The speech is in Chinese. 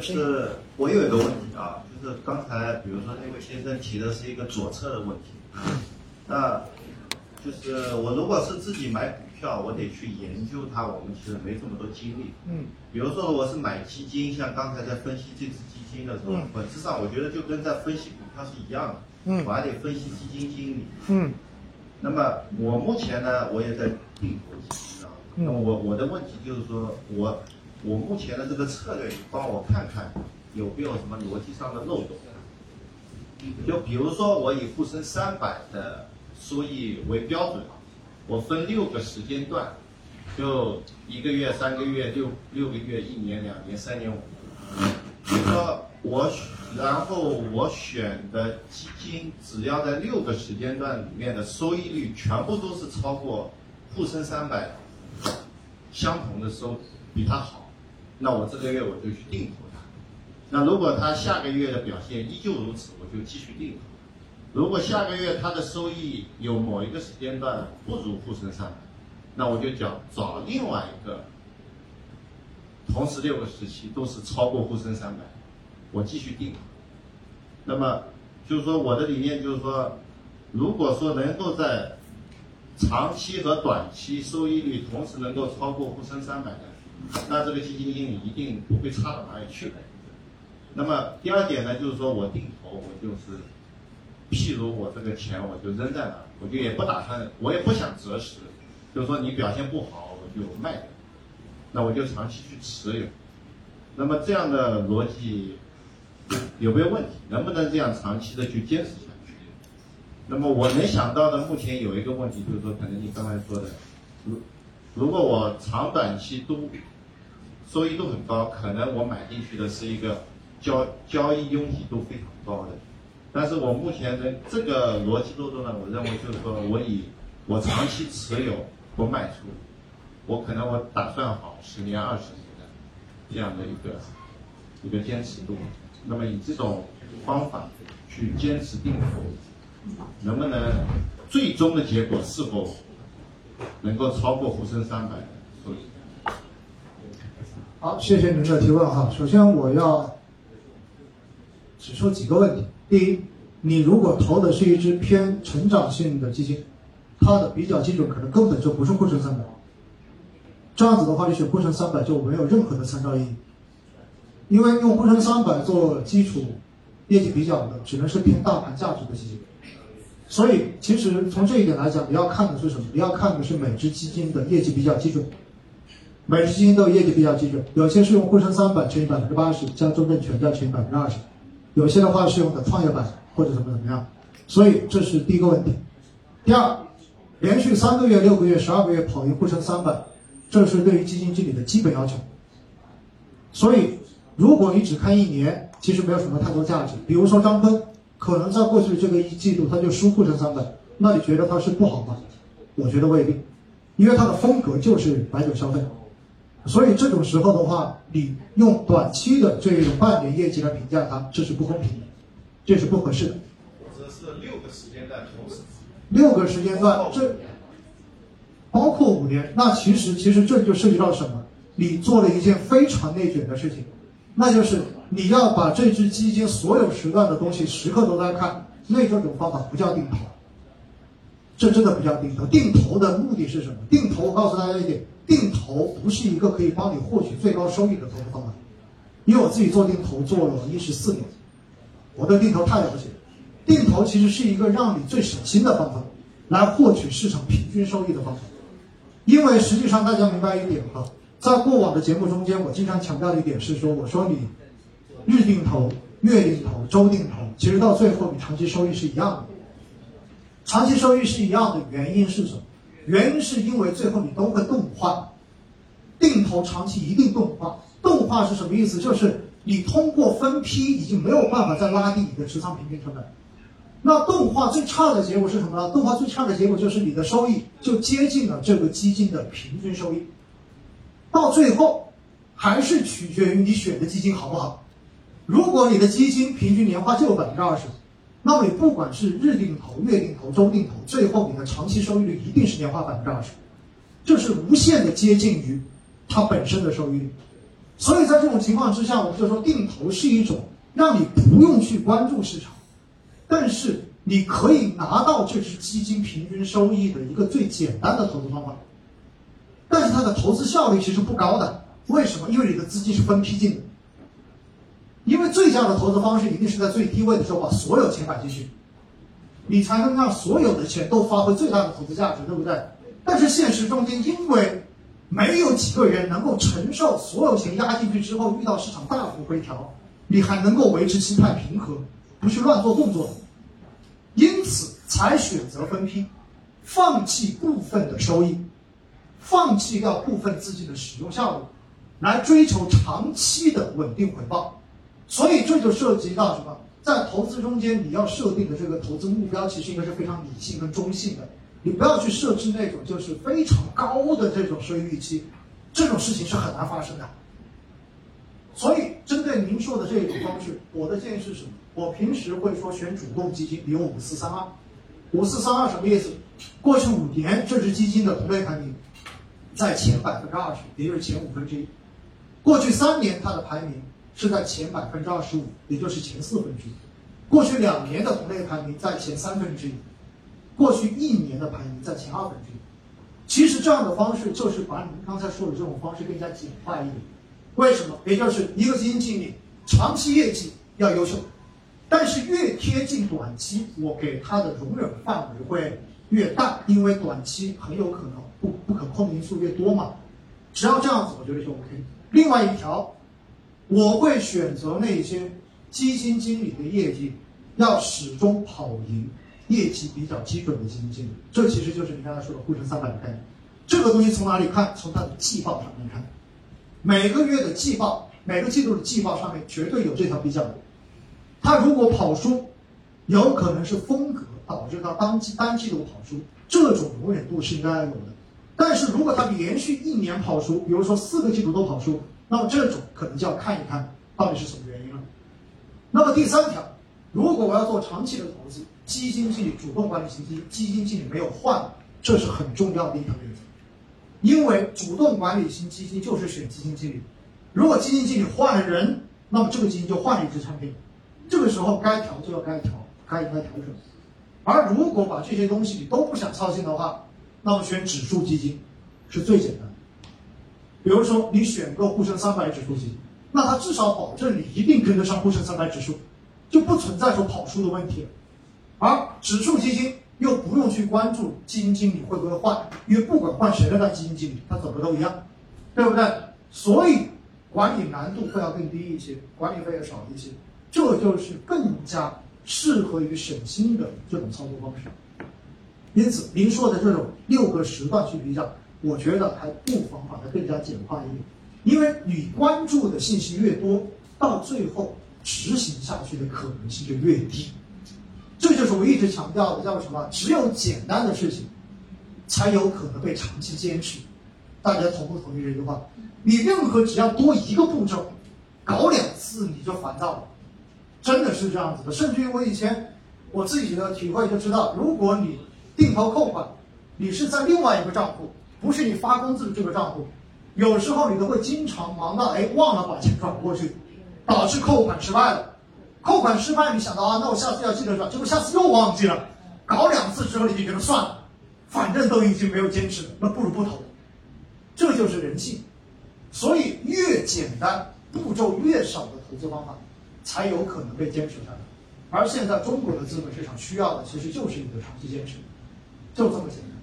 是我有一个问题啊，就是刚才比如说那位先生提的是一个左侧的问题，那就是我如果是自己买股票，我得去研究它，我们其实没这么多精力。嗯。比如说我是买基金，像刚才在分析这只基金的时候，本质上我觉得就跟在分析股票是一样的。嗯。我还得分析基金经理。嗯。那么我目前呢，我也在定投基金啊。那么我我的问题就是说，我我目前的这个策略，你帮我看看有没有什么逻辑上的漏洞？就比如说我以沪深三百的收益为标准，我分六个时间段，就一个月、三个月、六六个月、一年、两年、三年、五年。比如说我。然后我选的基金，只要在六个时间段里面的收益率全部都是超过沪深三百相同的收，比它好，那我这个月我就去定投它。那如果它下个月的表现依旧如此，我就继续定投。如果下个月它的收益有某一个时间段不如沪深三百，那我就找找另外一个，同时六个时期都是超过沪深三百。我继续定投，那么就是说我的理念就是说，如果说能够在长期和短期收益率同时能够超过沪深三百的，那这个基金经理一定不会差到哪里去的。那么第二点呢，就是说我定投，我就是，譬如我这个钱我就扔在那，我就也不打算，我也不想择时，就是说你表现不好我就卖掉，那我就长期去持有。那么这样的逻辑。有没有问题？能不能这样长期的去坚持下去？那么我能想到的，目前有一个问题，就是说，可能你刚才说的，如如果我长短期都收益都很高，可能我买进去的是一个交交易拥挤度非常高的。但是我目前的这个逻辑漏洞呢，我认为就是说我以我长期持有不卖出，我可能我打算好十年二十年的这样的一个一个坚持度。那么以这种方法去坚持定投，能不能最终的结果是否能够超过沪深三百？好，谢谢您的提问哈。首先我要指出几个问题。第一，你如果投的是一只偏成长性的基金，它的比较基准可能根本就不是沪深三百，这样子的话，你选沪深三百就没有任何的参照意义。因为用沪深三百做基础业绩比较的，只能是偏大盘价值的基金，所以其实从这一点来讲，你要看的是什么？你要看的是每只基金的业绩比较基准，每只基金都有业绩比较基准，有些是用沪深三百乘以百分之八十，加中证全再乘以百分之二十，有些的话是用的创业板或者怎么怎么样，所以这是第一个问题。第二，连续三个月、六个月、十二个月跑赢沪深三百，这是对于基金经理的基本要求，所以。如果你只看一年，其实没有什么太多价值。比如说张坤，可能在过去这个一季度他就输沪深三百，那你觉得他是不好吗？我觉得未必，因为他的风格就是白酒消费，所以这种时候的话，你用短期的这种半年业绩来评价他，这是不公平的，这是不合适的。或者是六个时间段同时，六个时间段，这包括五年，那其实其实这就涉及到什么？你做了一件非常内卷的事情。那就是你要把这只基金所有时段的东西时刻都在看，那这种方法不叫定投，这真的不叫定投。定投的目的是什么？定投，我告诉大家一点，定投不是一个可以帮你获取最高收益的投资方法。因为我自己做定投做了一十四年，我对定投太了解。定投其实是一个让你最省心的方法，来获取市场平均收益的方法。因为实际上大家明白一点哈。在过往的节目中间，我经常强调的一点是说，我说你日定投、月定投、周定投，其实到最后你长期收益是一样的。长期收益是一样的原因是什么？原因是因为最后你都会动化，定投长期一定动化。动化是什么意思？就是你通过分批已经没有办法再拉低你的持仓平均成本。那动化最差的结果是什么呢？动化最差的结果就是你的收益就接近了这个基金的平均收益。到最后，还是取决于你选的基金好不好。如果你的基金平均年化就有百分之二十，那么你不管是日定投、月定投、周定投，最后你的长期收益率一定是年化百分之二十，这是无限的接近于它本身的收益率。所以在这种情况之下，我们就说定投是一种让你不用去关注市场，但是你可以拿到这只基金平均收益的一个最简单的投资方法。但是它的投资效率其实不高的，为什么？因为你的资金是分批进的。因为最佳的投资方式一定是在最低位的时候把所有钱摆进去，你才能让所有的钱都发挥最大的投资价值，对不对？但是现实中间，因为没有几个人能够承受所有钱压进去之后遇到市场大幅回调，你还能够维持心态平和，不去乱做动作，因此才选择分批，放弃部分的收益，放弃掉部分资金的使用效率，来追求长期的稳定回报。所以这就涉及到什么？在投资中间，你要设定的这个投资目标，其实应该是非常理性跟中性的。你不要去设置那种就是非常高的这种收益预期，这种事情是很难发生的。所以，针对您说的这种方式，我的建议是什么？我平时会说选主动基金，比如五四三二。五四三二什么意思？过去五年这只基金的同类排名在前百分之二十，也就是前五分之一。过去三年它的排名。是在前百分之二十五，也就是前四分之一。过去两年的同类排名在前三分之一，过去一年的排名在前二分之一。其实这样的方式就是把您刚才说的这种方式更加简化一点。为什么？也就是一个基金经理长期业绩要优秀，但是越贴近短期，我给他的容忍范围会越大，因为短期很有可能不不可控因素越多嘛。只要这样子，我觉得就 OK。另外一条。我会选择那些基金经理的业绩要始终跑赢业绩比较基准的基金经理，这其实就是你刚才说的沪深三百的概念。这个东西从哪里看？从它的季报上面看，每个月的季报，每个季度的季报上面绝对有这条比较的。它如果跑输，有可能是风格导致它当季单季度跑输，这种容忍度是应该有的。但是如果它连续一年跑输，比如说四个季度都跑输。那么这种可能就要看一看到底是什么原因了。那么第三条，如果我要做长期的投资，基金经理主动管理型基金，基金经理没有换，这是很重要的一条原则。因为主动管理型基金就是选基金经理，如果基金经理换了人，那么这个基金就换了一只产品，这个时候该调就要该调，该应该调整。而如果把这些东西你都不想操心的话，那么选指数基金是最简单。比如说，你选个沪深三百指数基金，那它至少保证你一定跟得上沪深三百指数，就不存在说跑输的问题。而指数基金又不用去关注基金经理会不会换，因为不管换谁的那基金经理，他走的都一样，对不对？所以管理难度会要更低一些，管理费也少一些，这就是更加适合于省心的这种操作方式。因此，您说的这种六个时段去比较。我觉得还不妨把它更加简化一点，因为你关注的信息越多，到最后执行下去的可能性就越低。这就是我一直强调的，叫什么？只有简单的事情，才有可能被长期坚持。大家同不同意这句话？你任何只要多一个步骤，搞两次你就烦躁了，真的是这样子的。甚至于我以前我自己的体会就知道，如果你定投扣款，你是在另外一个账户。不是你发工资的这个账户，有时候你都会经常忙到哎忘了把钱转过去，导致扣款失败了。扣款失败，你想到啊，那我下次要记得转，结果下次又忘记了，搞两次之后你就觉得算了，反正都已经没有坚持了，那不如不投。这就是人性，所以越简单、步骤越少的投资方法，才有可能被坚持下来。而现在中国的资本市场需要的其实就是一个长期坚持，就这么简单。